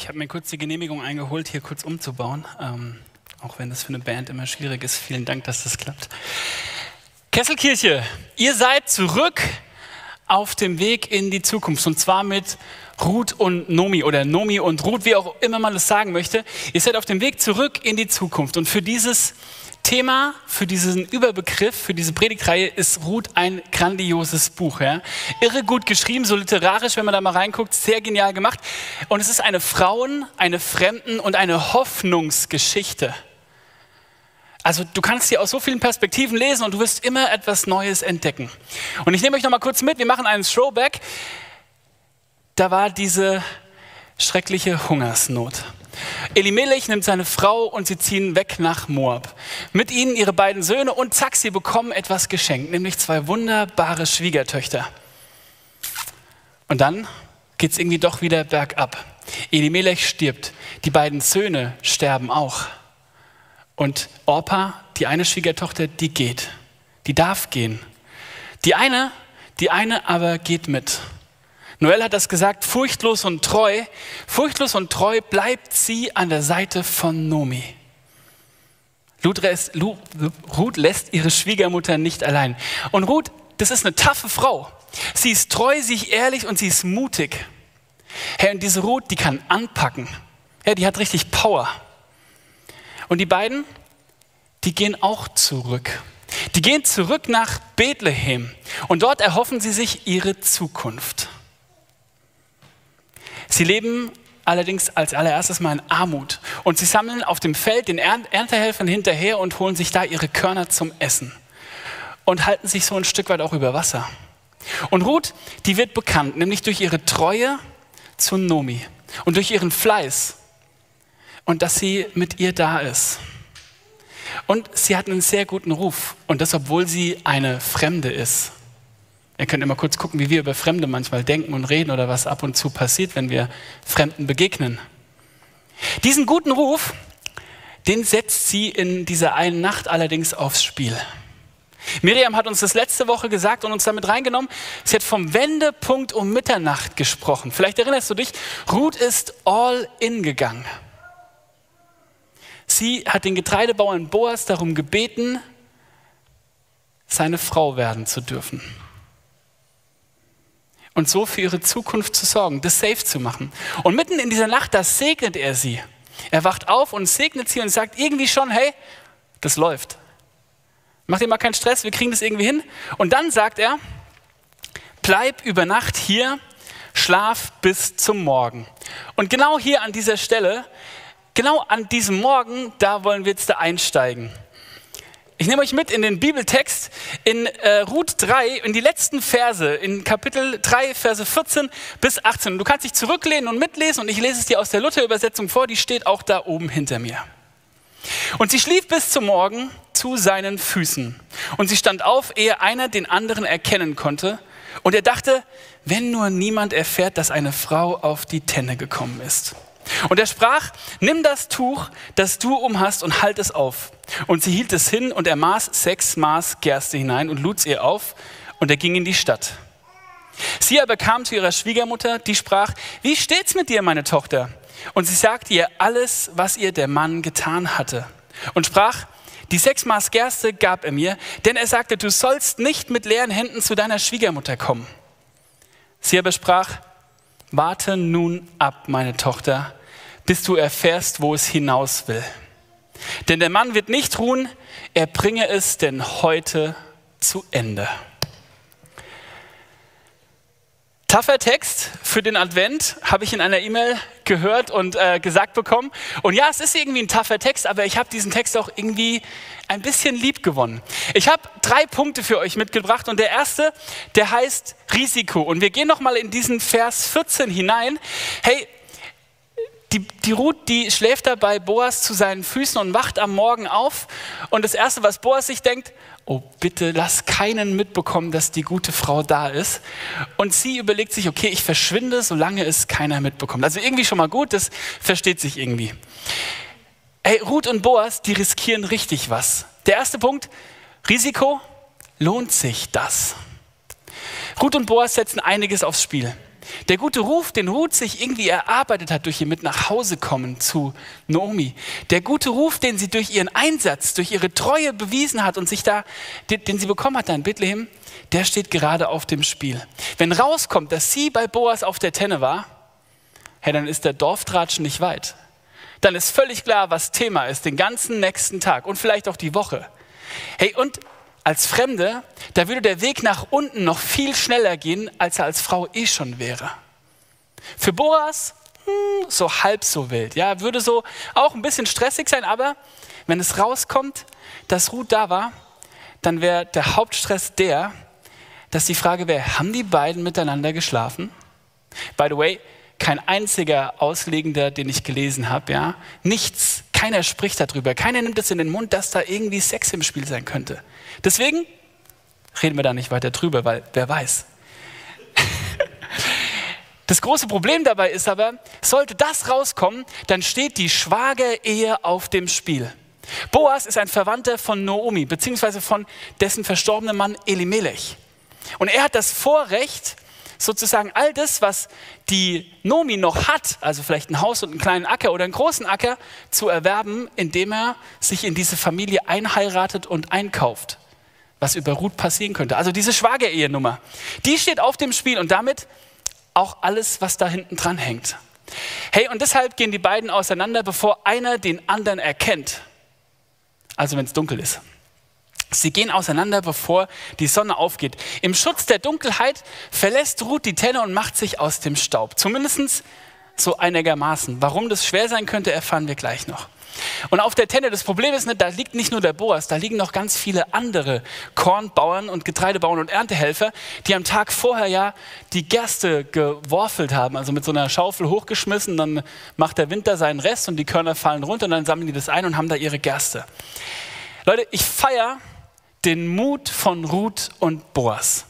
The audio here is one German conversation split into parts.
Ich habe mir kurz die Genehmigung eingeholt, hier kurz umzubauen. Ähm, auch wenn das für eine Band immer schwierig ist. Vielen Dank, dass das klappt. Kesselkirche, ihr seid zurück auf dem Weg in die Zukunft. Und zwar mit Ruth und Nomi oder Nomi und Ruth, wie auch immer man das sagen möchte. Ihr seid auf dem Weg zurück in die Zukunft. Und für dieses Thema für diesen Überbegriff, für diese Predigtreihe ist Ruth ein grandioses Buch. Ja? Irre gut geschrieben, so literarisch, wenn man da mal reinguckt, sehr genial gemacht. Und es ist eine Frauen-, eine Fremden- und eine Hoffnungsgeschichte. Also du kannst sie aus so vielen Perspektiven lesen und du wirst immer etwas Neues entdecken. Und ich nehme euch noch mal kurz mit, wir machen einen Throwback. Da war diese schreckliche Hungersnot. Elimelech nimmt seine Frau und sie ziehen weg nach Moab. Mit ihnen ihre beiden Söhne und zack, sie bekommen etwas geschenkt, nämlich zwei wunderbare Schwiegertöchter. Und dann geht es irgendwie doch wieder bergab. Elimelech stirbt, die beiden Söhne sterben auch. Und Orpa, die eine Schwiegertochter, die geht, die darf gehen. Die eine, die eine aber geht mit. Noel hat das gesagt, furchtlos und treu. Furchtlos und treu bleibt sie an der Seite von Nomi. Ruth lässt ihre Schwiegermutter nicht allein. Und Ruth, das ist eine taffe Frau. Sie ist treu, sie ist ehrlich und sie ist mutig. Herr, und diese Ruth, die kann anpacken. Ja, die hat richtig Power. Und die beiden, die gehen auch zurück. Die gehen zurück nach Bethlehem. Und dort erhoffen sie sich ihre Zukunft. Sie leben allerdings als allererstes mal in Armut und sie sammeln auf dem Feld den Erntehelfern hinterher und holen sich da ihre Körner zum Essen und halten sich so ein Stück weit auch über Wasser. Und Ruth, die wird bekannt, nämlich durch ihre Treue zu Nomi und durch ihren Fleiß und dass sie mit ihr da ist. Und sie hat einen sehr guten Ruf und das, obwohl sie eine Fremde ist. Ihr könnt immer kurz gucken, wie wir über Fremde manchmal denken und reden oder was ab und zu passiert, wenn wir Fremden begegnen. Diesen guten Ruf, den setzt sie in dieser einen Nacht allerdings aufs Spiel. Miriam hat uns das letzte Woche gesagt und uns damit reingenommen. Sie hat vom Wendepunkt um Mitternacht gesprochen. Vielleicht erinnerst du dich, Ruth ist all in gegangen. Sie hat den Getreidebauern Boas darum gebeten, seine Frau werden zu dürfen und so für ihre Zukunft zu sorgen, das safe zu machen. Und mitten in dieser Nacht, da segnet er sie. Er wacht auf und segnet sie und sagt irgendwie schon, hey, das läuft. Mach dir mal keinen Stress, wir kriegen das irgendwie hin. Und dann sagt er, bleib über Nacht hier, schlaf bis zum Morgen. Und genau hier an dieser Stelle, genau an diesem Morgen, da wollen wir jetzt da einsteigen. Ich nehme euch mit in den Bibeltext in äh, Ruth 3, in die letzten Verse, in Kapitel 3, Verse 14 bis 18. Du kannst dich zurücklehnen und mitlesen und ich lese es dir aus der Luther-Übersetzung vor, die steht auch da oben hinter mir. Und sie schlief bis zum Morgen zu seinen Füßen. Und sie stand auf, ehe einer den anderen erkennen konnte. Und er dachte, wenn nur niemand erfährt, dass eine Frau auf die Tenne gekommen ist. Und er sprach, nimm das Tuch, das du umhast und halt es auf. Und sie hielt es hin und er maß sechs Maß Gerste hinein und lud ihr auf und er ging in die Stadt. Sie aber kam zu ihrer Schwiegermutter, die sprach, wie steht's mit dir, meine Tochter? Und sie sagte ihr alles, was ihr der Mann getan hatte. Und sprach, die sechs Maß Gerste gab er mir, denn er sagte, du sollst nicht mit leeren Händen zu deiner Schwiegermutter kommen. Sie aber sprach, warte nun ab, meine Tochter, bis du erfährst, wo es hinaus will. Denn der Mann wird nicht ruhen, er bringe es denn heute zu Ende. Taffer Text für den Advent habe ich in einer E-Mail gehört und äh, gesagt bekommen. Und ja, es ist irgendwie ein taffer Text, aber ich habe diesen Text auch irgendwie ein bisschen lieb gewonnen. Ich habe drei Punkte für euch mitgebracht und der erste, der heißt Risiko. Und wir gehen nochmal in diesen Vers 14 hinein. Hey, die, die Ruth, die schläft da bei Boas zu seinen Füßen und wacht am Morgen auf. Und das Erste, was Boas sich denkt, oh bitte lass keinen mitbekommen, dass die gute Frau da ist. Und sie überlegt sich, okay, ich verschwinde, solange es keiner mitbekommt. Also irgendwie schon mal gut, das versteht sich irgendwie. Ey, Ruth und Boas, die riskieren richtig was. Der erste Punkt, Risiko, lohnt sich das? Ruth und Boas setzen einiges aufs Spiel. Der gute Ruf, den Ruth sich irgendwie erarbeitet hat durch ihr mit nach Hause kommen zu Naomi. Der gute Ruf, den sie durch ihren Einsatz, durch ihre Treue bewiesen hat und sich da, den, den sie bekommen hat da in Bethlehem, der steht gerade auf dem Spiel. Wenn rauskommt, dass sie bei Boas auf der Tenne war, hey, dann ist der Dorftratsch nicht weit. Dann ist völlig klar, was Thema ist, den ganzen nächsten Tag und vielleicht auch die Woche. Hey, und als Fremde, da würde der Weg nach unten noch viel schneller gehen, als er als Frau eh schon wäre. Für Boas hm, so halb so wild, ja, würde so auch ein bisschen stressig sein, aber wenn es rauskommt, dass Ruth da war, dann wäre der Hauptstress der, dass die Frage wäre, haben die beiden miteinander geschlafen? By the way, kein einziger Auslegender, den ich gelesen habe, ja, nichts, keiner spricht darüber, keiner nimmt es in den Mund, dass da irgendwie Sex im Spiel sein könnte. Deswegen reden wir da nicht weiter drüber, weil wer weiß. Das große Problem dabei ist aber, sollte das rauskommen, dann steht die Schwagerehe auf dem Spiel. Boas ist ein Verwandter von Noomi, beziehungsweise von dessen verstorbenen Mann Elimelech. Und er hat das Vorrecht, sozusagen all das, was die Nomi noch hat, also vielleicht ein Haus und einen kleinen Acker oder einen großen Acker, zu erwerben, indem er sich in diese Familie einheiratet und einkauft was über Ruth passieren könnte. Also diese Schwagerehenummer, die steht auf dem Spiel und damit auch alles, was da hinten dran hängt. Hey, und deshalb gehen die beiden auseinander, bevor einer den anderen erkennt. Also wenn es dunkel ist. Sie gehen auseinander, bevor die Sonne aufgeht. Im Schutz der Dunkelheit verlässt Ruth die Tenne und macht sich aus dem Staub. Zumindest so einigermaßen. Warum das schwer sein könnte, erfahren wir gleich noch. Und auf der Tenne, das Problem ist, da liegt nicht nur der Boas, da liegen noch ganz viele andere Kornbauern und Getreidebauern und Erntehelfer, die am Tag vorher ja die Gerste geworfelt haben, also mit so einer Schaufel hochgeschmissen, dann macht der Winter seinen Rest und die Körner fallen runter und dann sammeln die das ein und haben da ihre Gerste. Leute, ich feiere den Mut von Ruth und Boas.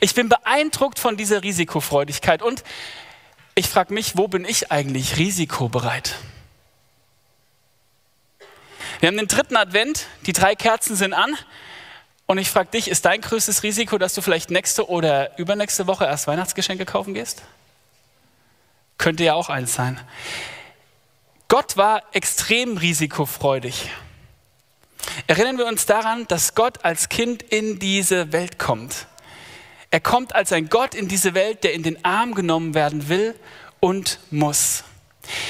Ich bin beeindruckt von dieser Risikofreudigkeit und ich frage mich, wo bin ich eigentlich risikobereit? Wir haben den dritten Advent, die drei Kerzen sind an. Und ich frage dich, ist dein größtes Risiko, dass du vielleicht nächste oder übernächste Woche erst Weihnachtsgeschenke kaufen gehst? Könnte ja auch eins sein. Gott war extrem risikofreudig. Erinnern wir uns daran, dass Gott als Kind in diese Welt kommt. Er kommt als ein Gott in diese Welt, der in den Arm genommen werden will und muss.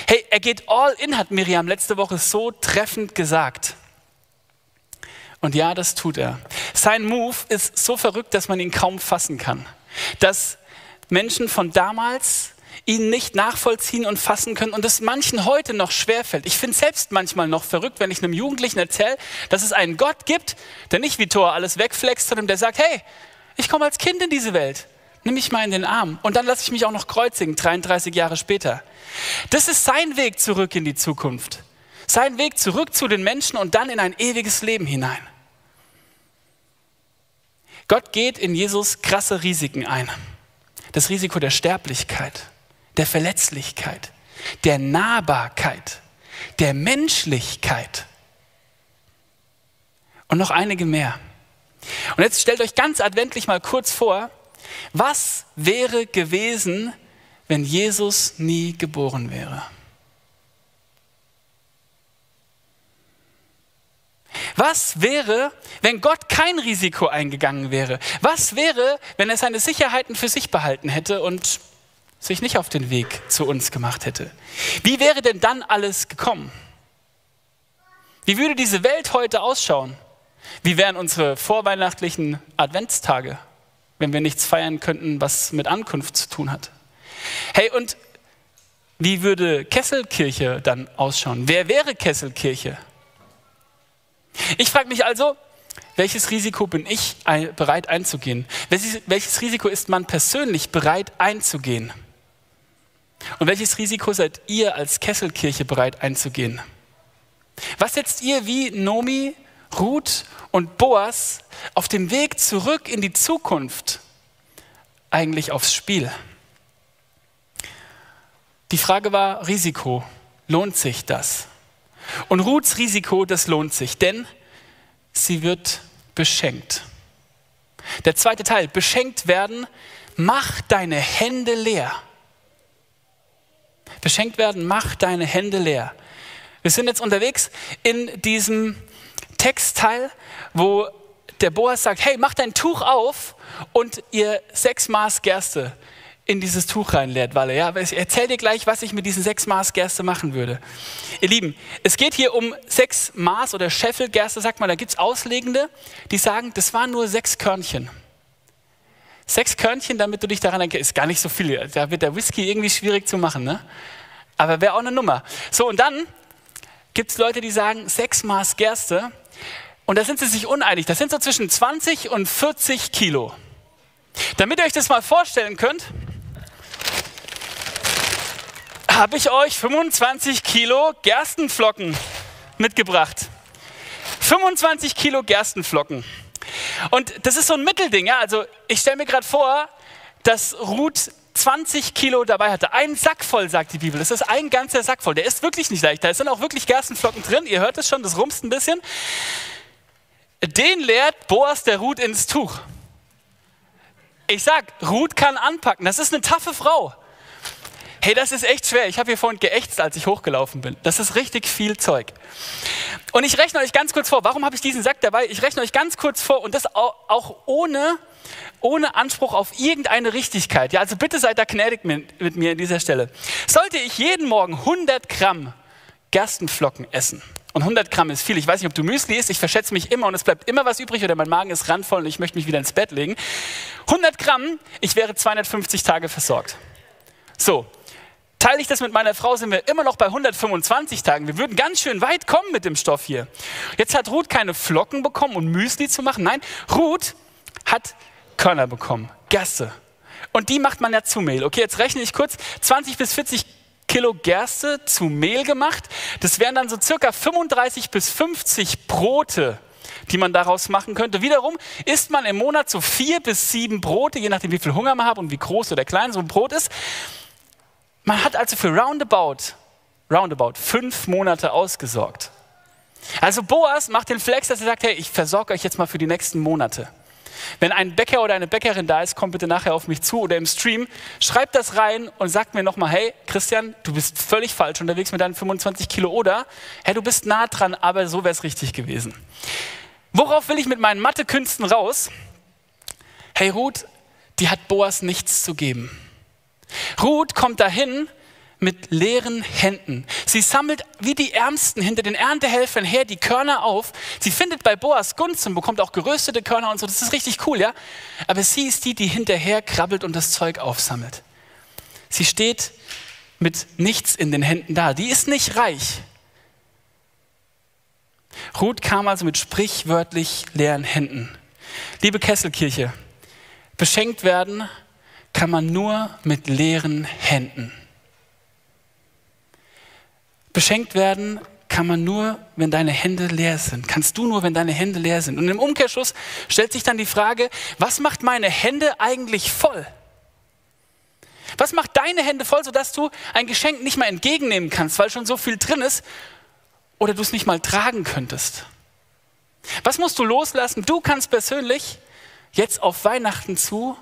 Hey, er geht all in, hat Miriam letzte Woche so treffend gesagt. Und ja, das tut er. Sein Move ist so verrückt, dass man ihn kaum fassen kann. Dass Menschen von damals ihn nicht nachvollziehen und fassen können und es manchen heute noch schwerfällt. Ich finde selbst manchmal noch verrückt, wenn ich einem Jugendlichen erzähle, dass es einen Gott gibt, der nicht wie Thor alles wegflext, sondern der sagt, hey, ich komme als Kind in diese Welt nimm mich mal in den Arm und dann lasse ich mich auch noch kreuzigen, 33 Jahre später. Das ist sein Weg zurück in die Zukunft. Sein Weg zurück zu den Menschen und dann in ein ewiges Leben hinein. Gott geht in Jesus krasse Risiken ein. Das Risiko der Sterblichkeit, der Verletzlichkeit, der Nahbarkeit, der Menschlichkeit und noch einige mehr. Und jetzt stellt euch ganz adventlich mal kurz vor, was wäre gewesen, wenn Jesus nie geboren wäre? Was wäre, wenn Gott kein Risiko eingegangen wäre? Was wäre, wenn er seine Sicherheiten für sich behalten hätte und sich nicht auf den Weg zu uns gemacht hätte? Wie wäre denn dann alles gekommen? Wie würde diese Welt heute ausschauen? Wie wären unsere vorweihnachtlichen Adventstage? wenn wir nichts feiern könnten, was mit Ankunft zu tun hat. Hey, und wie würde Kesselkirche dann ausschauen? Wer wäre Kesselkirche? Ich frage mich also, welches Risiko bin ich bereit einzugehen? Welches, Risiko ist man persönlich bereit einzugehen? Und welches Risiko seid ihr als Kesselkirche bereit einzugehen? Was setzt ihr wie Nomi Ruth und Boas auf dem Weg zurück in die Zukunft eigentlich aufs Spiel? Die Frage war Risiko. Lohnt sich das? Und Ruths Risiko, das lohnt sich, denn sie wird beschenkt. Der zweite Teil, beschenkt werden, mach deine Hände leer. Beschenkt werden, mach deine Hände leer. Wir sind jetzt unterwegs in diesem Textteil, wo der Boas sagt, hey, mach dein Tuch auf und ihr sechs Maß Gerste in dieses Tuch reinleert, Walle. Ja, ich erzähle dir gleich, was ich mit diesen sechs Maß Gerste machen würde. Ihr Lieben, es geht hier um sechs Maß oder Scheffel Gerste, sagt man, da gibt es Auslegende, die sagen, das waren nur sechs Körnchen. Sechs Körnchen, damit du dich daran erinnerst, ist gar nicht so viel. Da wird der Whisky irgendwie schwierig zu machen, ne? Aber wäre auch eine Nummer. So, und dann gibt es Leute, die sagen, sechs Maß Gerste. Und da sind sie sich uneinig. Das sind so zwischen 20 und 40 Kilo. Damit ihr euch das mal vorstellen könnt, habe ich euch 25 Kilo Gerstenflocken mitgebracht. 25 Kilo Gerstenflocken. Und das ist so ein Mittelding. Ja? Also ich stelle mir gerade vor, dass Ruth 20 Kilo dabei hatte. Ein Sack voll, sagt die Bibel. Das ist ein ganzer Sack voll. Der ist wirklich nicht leicht. Da sind auch wirklich Gerstenflocken drin. Ihr hört es schon, das rumst ein bisschen. Den leert Boas der Ruth ins Tuch. Ich sag, Ruth kann anpacken. Das ist eine taffe Frau. Hey, das ist echt schwer. Ich habe hier vorhin geächtzt, als ich hochgelaufen bin. Das ist richtig viel Zeug. Und ich rechne euch ganz kurz vor. Warum habe ich diesen Sack dabei? Ich rechne euch ganz kurz vor und das auch ohne, ohne Anspruch auf irgendeine Richtigkeit. Ja, also bitte seid da gnädig mit, mit mir an dieser Stelle. Sollte ich jeden Morgen 100 Gramm Gerstenflocken essen, und 100 Gramm ist viel. Ich weiß nicht, ob du Müsli isst. Ich verschätze mich immer und es bleibt immer was übrig oder mein Magen ist randvoll und ich möchte mich wieder ins Bett legen. 100 Gramm, ich wäre 250 Tage versorgt. So, teile ich das mit meiner Frau, sind wir immer noch bei 125 Tagen. Wir würden ganz schön weit kommen mit dem Stoff hier. Jetzt hat Ruth keine Flocken bekommen, um Müsli zu machen. Nein, Ruth hat Körner bekommen, Gerste. Und die macht man ja zu Mehl. Okay, jetzt rechne ich kurz. 20 bis 40 Kilo Gerste zu Mehl gemacht. Das wären dann so circa 35 bis 50 Brote, die man daraus machen könnte. Wiederum isst man im Monat so vier bis sieben Brote, je nachdem, wie viel Hunger man hat und wie groß oder klein so ein Brot ist. Man hat also für roundabout, roundabout fünf Monate ausgesorgt. Also Boas macht den Flex, dass er sagt, hey, ich versorge euch jetzt mal für die nächsten Monate. Wenn ein Bäcker oder eine Bäckerin da ist, kommt bitte nachher auf mich zu oder im Stream, schreibt das rein und sagt mir nochmal, hey Christian, du bist völlig falsch unterwegs mit deinen 25 Kilo oder, hey, du bist nah dran, aber so wäre es richtig gewesen. Worauf will ich mit meinen Mathekünsten raus? Hey Ruth, die hat Boas nichts zu geben. Ruth kommt dahin mit leeren Händen. Sie sammelt wie die Ärmsten hinter den Erntehelfern her die Körner auf. Sie findet bei Boas Gunst und bekommt auch geröstete Körner und so. Das ist richtig cool, ja? Aber sie ist die, die hinterher krabbelt und das Zeug aufsammelt. Sie steht mit nichts in den Händen da. Die ist nicht reich. Ruth kam also mit sprichwörtlich leeren Händen. Liebe Kesselkirche, beschenkt werden kann man nur mit leeren Händen. Beschenkt werden kann man nur, wenn deine Hände leer sind. Kannst du nur, wenn deine Hände leer sind. Und im Umkehrschluss stellt sich dann die Frage, was macht meine Hände eigentlich voll? Was macht deine Hände voll, sodass du ein Geschenk nicht mal entgegennehmen kannst, weil schon so viel drin ist oder du es nicht mal tragen könntest? Was musst du loslassen? Du kannst persönlich jetzt auf Weihnachten zu,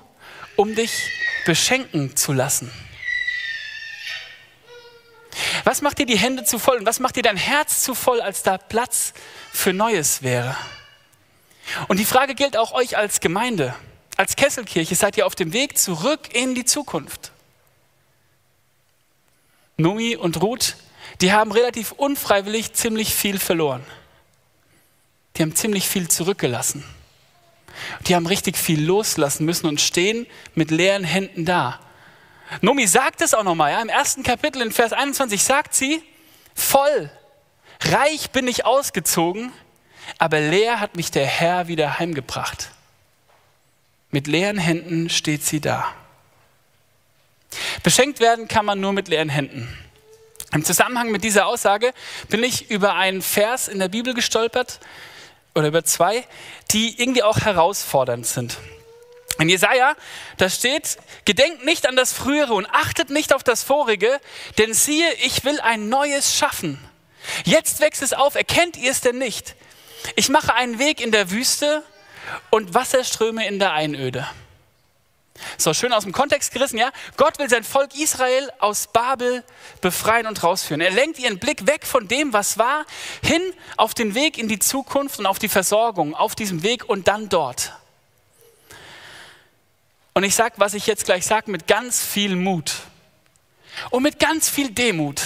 um dich beschenken zu lassen. Was macht dir die Hände zu voll und was macht dir dein Herz zu voll, als da Platz für Neues wäre? Und die Frage gilt auch euch als Gemeinde. Als Kesselkirche seid ihr auf dem Weg zurück in die Zukunft. Numi und Ruth, die haben relativ unfreiwillig ziemlich viel verloren. Die haben ziemlich viel zurückgelassen. Die haben richtig viel loslassen müssen und stehen mit leeren Händen da. Nomi sagt es auch nochmal, ja, im ersten Kapitel in Vers 21 sagt sie, voll, reich bin ich ausgezogen, aber leer hat mich der Herr wieder heimgebracht. Mit leeren Händen steht sie da. Beschenkt werden kann man nur mit leeren Händen. Im Zusammenhang mit dieser Aussage bin ich über einen Vers in der Bibel gestolpert, oder über zwei, die irgendwie auch herausfordernd sind. In Jesaja, da steht, gedenkt nicht an das Frühere und achtet nicht auf das Vorige, denn siehe, ich will ein Neues schaffen. Jetzt wächst es auf, erkennt ihr es denn nicht? Ich mache einen Weg in der Wüste und Wasserströme in der Einöde. So, schön aus dem Kontext gerissen, ja? Gott will sein Volk Israel aus Babel befreien und rausführen. Er lenkt ihren Blick weg von dem, was war, hin auf den Weg in die Zukunft und auf die Versorgung, auf diesem Weg und dann dort. Und ich sage, was ich jetzt gleich sage, mit ganz viel Mut und mit ganz viel Demut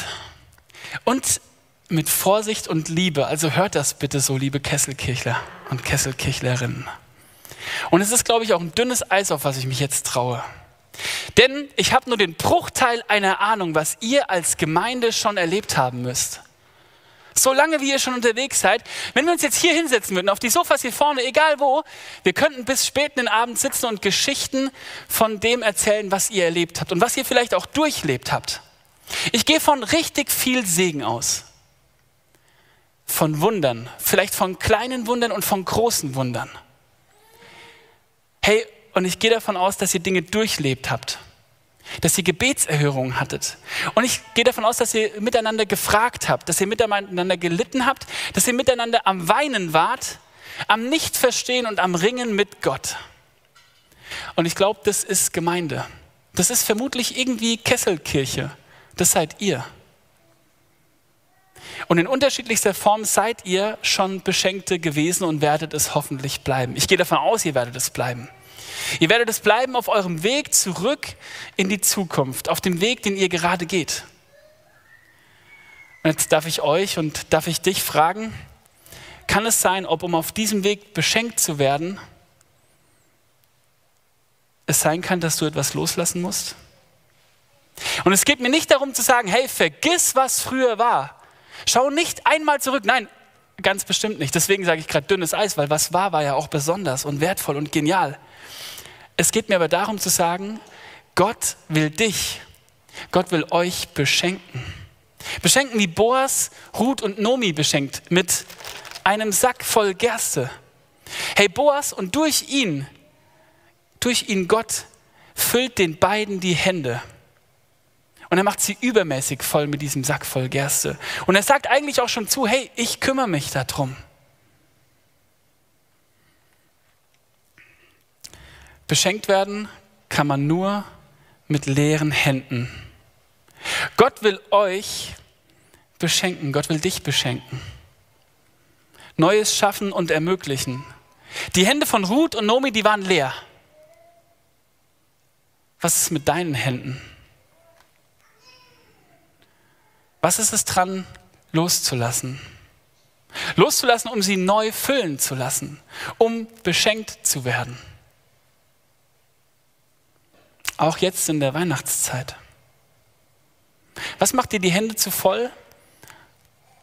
und mit Vorsicht und Liebe. Also hört das bitte so, liebe Kesselkirchler und Kesselkirchlerinnen. Und es ist, glaube ich, auch ein dünnes Eis, auf was ich mich jetzt traue. Denn ich habe nur den Bruchteil einer Ahnung, was ihr als Gemeinde schon erlebt haben müsst. So lange wie ihr schon unterwegs seid, wenn wir uns jetzt hier hinsetzen würden, auf die Sofas hier vorne, egal wo, wir könnten bis spät in den Abend sitzen und Geschichten von dem erzählen, was ihr erlebt habt und was ihr vielleicht auch durchlebt habt. Ich gehe von richtig viel Segen aus. Von Wundern, vielleicht von kleinen Wundern und von großen Wundern. Hey, und ich gehe davon aus, dass ihr Dinge durchlebt habt, dass ihr Gebetserhörungen hattet. Und ich gehe davon aus, dass ihr miteinander gefragt habt, dass ihr miteinander gelitten habt, dass ihr miteinander am Weinen wart, am Nichtverstehen und am Ringen mit Gott. Und ich glaube, das ist Gemeinde. Das ist vermutlich irgendwie Kesselkirche. Das seid ihr. Und in unterschiedlichster Form seid ihr schon Beschenkte gewesen und werdet es hoffentlich bleiben. Ich gehe davon aus, ihr werdet es bleiben. Ihr werdet es bleiben auf eurem Weg zurück in die Zukunft, auf dem Weg, den ihr gerade geht. Und jetzt darf ich euch und darf ich dich fragen, kann es sein, ob um auf diesem Weg beschenkt zu werden, es sein kann, dass du etwas loslassen musst? Und es geht mir nicht darum zu sagen, hey, vergiss, was früher war. Schau nicht einmal zurück. Nein, ganz bestimmt nicht. Deswegen sage ich gerade dünnes Eis, weil was war, war ja auch besonders und wertvoll und genial. Es geht mir aber darum zu sagen, Gott will dich, Gott will euch beschenken. Beschenken wie Boas, Ruth und Nomi beschenkt mit einem Sack voll Gerste. Hey Boas, und durch ihn, durch ihn Gott füllt den beiden die Hände. Und er macht sie übermäßig voll mit diesem Sack voll Gerste. Und er sagt eigentlich auch schon zu, hey, ich kümmere mich darum. Beschenkt werden kann man nur mit leeren Händen. Gott will euch beschenken, Gott will dich beschenken. Neues schaffen und ermöglichen. Die Hände von Ruth und Nomi, die waren leer. Was ist mit deinen Händen? Was ist es dran, loszulassen? Loszulassen, um sie neu füllen zu lassen, um beschenkt zu werden. Auch jetzt in der Weihnachtszeit. Was macht dir die Hände zu voll,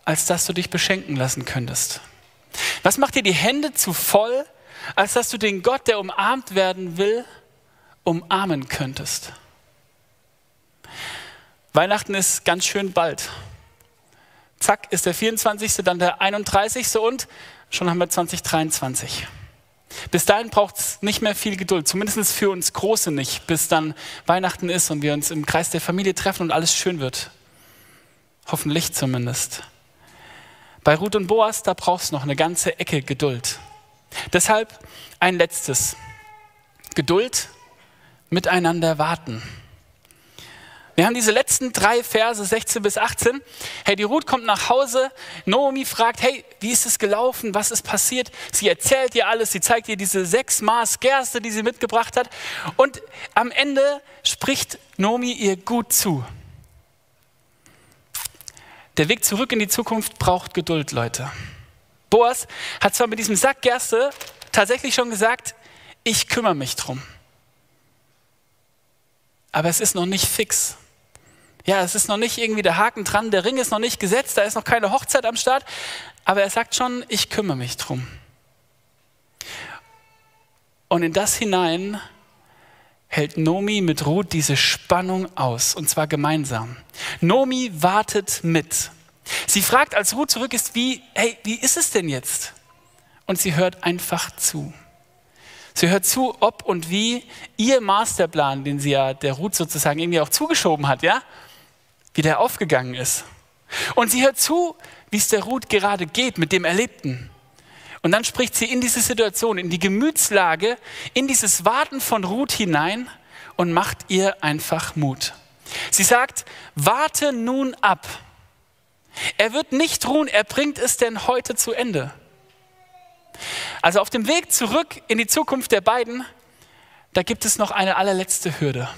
als dass du dich beschenken lassen könntest? Was macht dir die Hände zu voll, als dass du den Gott, der umarmt werden will, umarmen könntest? Weihnachten ist ganz schön bald. Zack, ist der 24., dann der 31. und schon haben wir 2023. Bis dahin braucht es nicht mehr viel Geduld, zumindest für uns Große nicht, bis dann Weihnachten ist und wir uns im Kreis der Familie treffen und alles schön wird. Hoffentlich zumindest. Bei Ruth und Boas, da braucht es noch eine ganze Ecke Geduld. Deshalb ein letztes. Geduld, miteinander warten. Wir haben diese letzten drei Verse, 16 bis 18. Hey, die Ruth kommt nach Hause. Naomi fragt, hey, wie ist es gelaufen? Was ist passiert? Sie erzählt ihr alles. Sie zeigt ihr diese sechs Maß Gerste, die sie mitgebracht hat. Und am Ende spricht Naomi ihr gut zu. Der Weg zurück in die Zukunft braucht Geduld, Leute. Boas hat zwar mit diesem Sack Gerste tatsächlich schon gesagt, ich kümmere mich drum. Aber es ist noch nicht fix. Ja, es ist noch nicht irgendwie der Haken dran, der Ring ist noch nicht gesetzt, da ist noch keine Hochzeit am Start, aber er sagt schon, ich kümmere mich drum. Und in das hinein hält Nomi mit Ruth diese Spannung aus, und zwar gemeinsam. Nomi wartet mit. Sie fragt, als Ruth zurück ist, wie, hey, wie ist es denn jetzt? Und sie hört einfach zu. Sie hört zu, ob und wie ihr Masterplan, den sie ja der Ruth sozusagen irgendwie auch zugeschoben hat, ja, wie der aufgegangen ist. Und sie hört zu, wie es der Ruth gerade geht mit dem Erlebten. Und dann spricht sie in diese Situation, in die Gemütslage, in dieses Warten von Ruth hinein und macht ihr einfach Mut. Sie sagt, warte nun ab. Er wird nicht ruhen, er bringt es denn heute zu Ende. Also auf dem Weg zurück in die Zukunft der beiden, da gibt es noch eine allerletzte Hürde.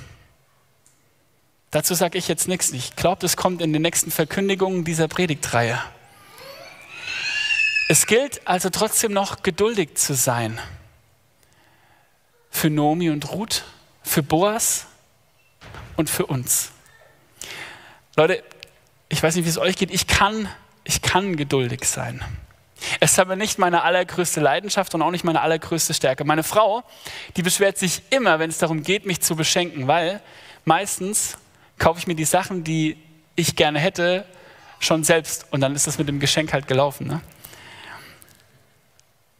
Dazu sage ich jetzt nichts. Ich glaube, das kommt in den nächsten Verkündigungen dieser Predigtreihe. Es gilt also trotzdem noch geduldig zu sein. Für Nomi und Ruth, für Boas und für uns. Leute, ich weiß nicht, wie es euch geht. Ich kann, ich kann geduldig sein. Es ist aber nicht meine allergrößte Leidenschaft und auch nicht meine allergrößte Stärke. Meine Frau, die beschwert sich immer, wenn es darum geht, mich zu beschenken, weil meistens kaufe ich mir die Sachen, die ich gerne hätte, schon selbst und dann ist das mit dem Geschenk halt gelaufen. Ne?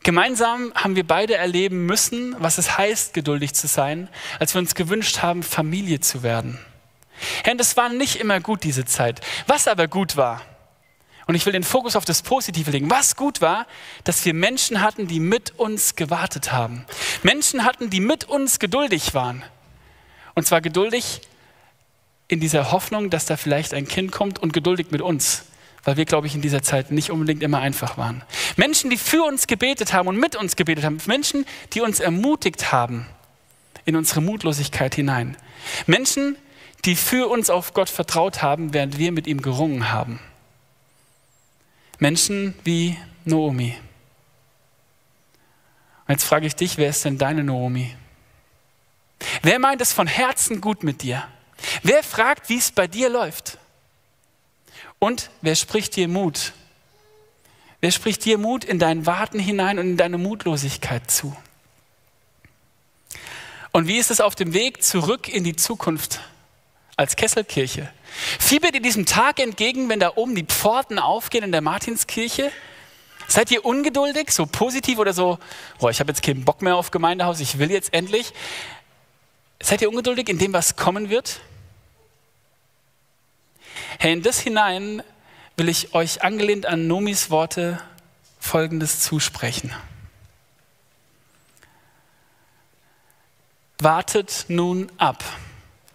Gemeinsam haben wir beide erleben müssen, was es heißt, geduldig zu sein, als wir uns gewünscht haben, Familie zu werden. Herr, das war nicht immer gut, diese Zeit. Was aber gut war, und ich will den Fokus auf das Positive legen, was gut war, dass wir Menschen hatten, die mit uns gewartet haben. Menschen hatten, die mit uns geduldig waren. Und zwar geduldig in dieser Hoffnung, dass da vielleicht ein Kind kommt und geduldig mit uns, weil wir, glaube ich, in dieser Zeit nicht unbedingt immer einfach waren. Menschen, die für uns gebetet haben und mit uns gebetet haben. Menschen, die uns ermutigt haben in unsere Mutlosigkeit hinein. Menschen, die für uns auf Gott vertraut haben, während wir mit ihm gerungen haben. Menschen wie Naomi. Und jetzt frage ich dich, wer ist denn deine Naomi? Wer meint es von Herzen gut mit dir? Wer fragt, wie es bei dir läuft? Und wer spricht dir Mut? Wer spricht dir Mut in dein Warten hinein und in deine Mutlosigkeit zu? Und wie ist es auf dem Weg zurück in die Zukunft als Kesselkirche? Fiebert ihr diesem Tag entgegen, wenn da oben die Pforten aufgehen in der Martinskirche? Seid ihr ungeduldig, so positiv oder so, boah, ich habe jetzt keinen Bock mehr auf Gemeindehaus, ich will jetzt endlich? Seid ihr ungeduldig in dem, was kommen wird? Hey, in das hinein will ich euch angelehnt an Nomis Worte Folgendes zusprechen. Wartet nun ab.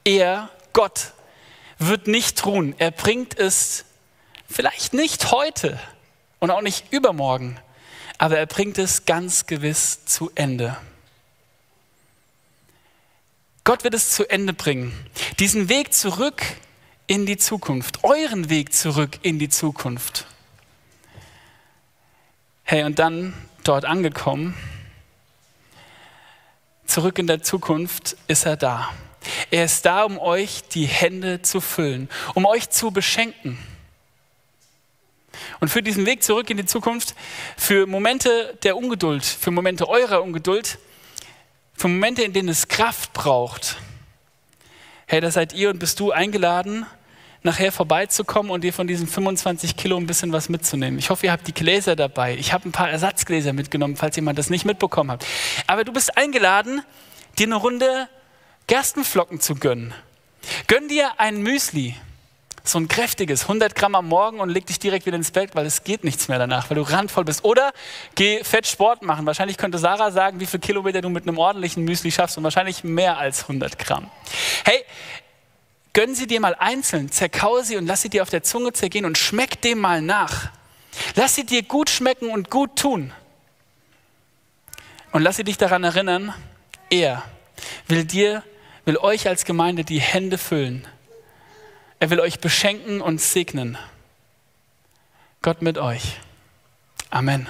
Er, Gott, wird nicht ruhen. Er bringt es vielleicht nicht heute und auch nicht übermorgen, aber er bringt es ganz gewiss zu Ende. Gott wird es zu Ende bringen. Diesen Weg zurück in die Zukunft, euren Weg zurück in die Zukunft. Hey, und dann dort angekommen, zurück in der Zukunft ist er da. Er ist da, um euch die Hände zu füllen, um euch zu beschenken. Und für diesen Weg zurück in die Zukunft, für Momente der Ungeduld, für Momente eurer Ungeduld, für Momente, in denen es Kraft braucht, hey, da seid ihr und bist du eingeladen, nachher vorbeizukommen und dir von diesen 25 Kilo ein bisschen was mitzunehmen. Ich hoffe, ihr habt die Gläser dabei. Ich habe ein paar Ersatzgläser mitgenommen, falls jemand das nicht mitbekommen hat. Aber du bist eingeladen, dir eine Runde Gerstenflocken zu gönnen. Gönn dir ein Müsli, so ein kräftiges, 100 Gramm am Morgen und leg dich direkt wieder ins Bett, weil es geht nichts mehr danach, weil du randvoll bist. Oder geh fett Sport machen. Wahrscheinlich könnte Sarah sagen, wie viele Kilometer du mit einem ordentlichen Müsli schaffst und wahrscheinlich mehr als 100 Gramm. Hey, gönn sie dir mal einzeln, zerkau sie und lass sie dir auf der Zunge zergehen und schmeck dem mal nach. Lass sie dir gut schmecken und gut tun. Und lass sie dich daran erinnern, er will dir, will euch als Gemeinde die Hände füllen. Er will euch beschenken und segnen. Gott mit euch. Amen.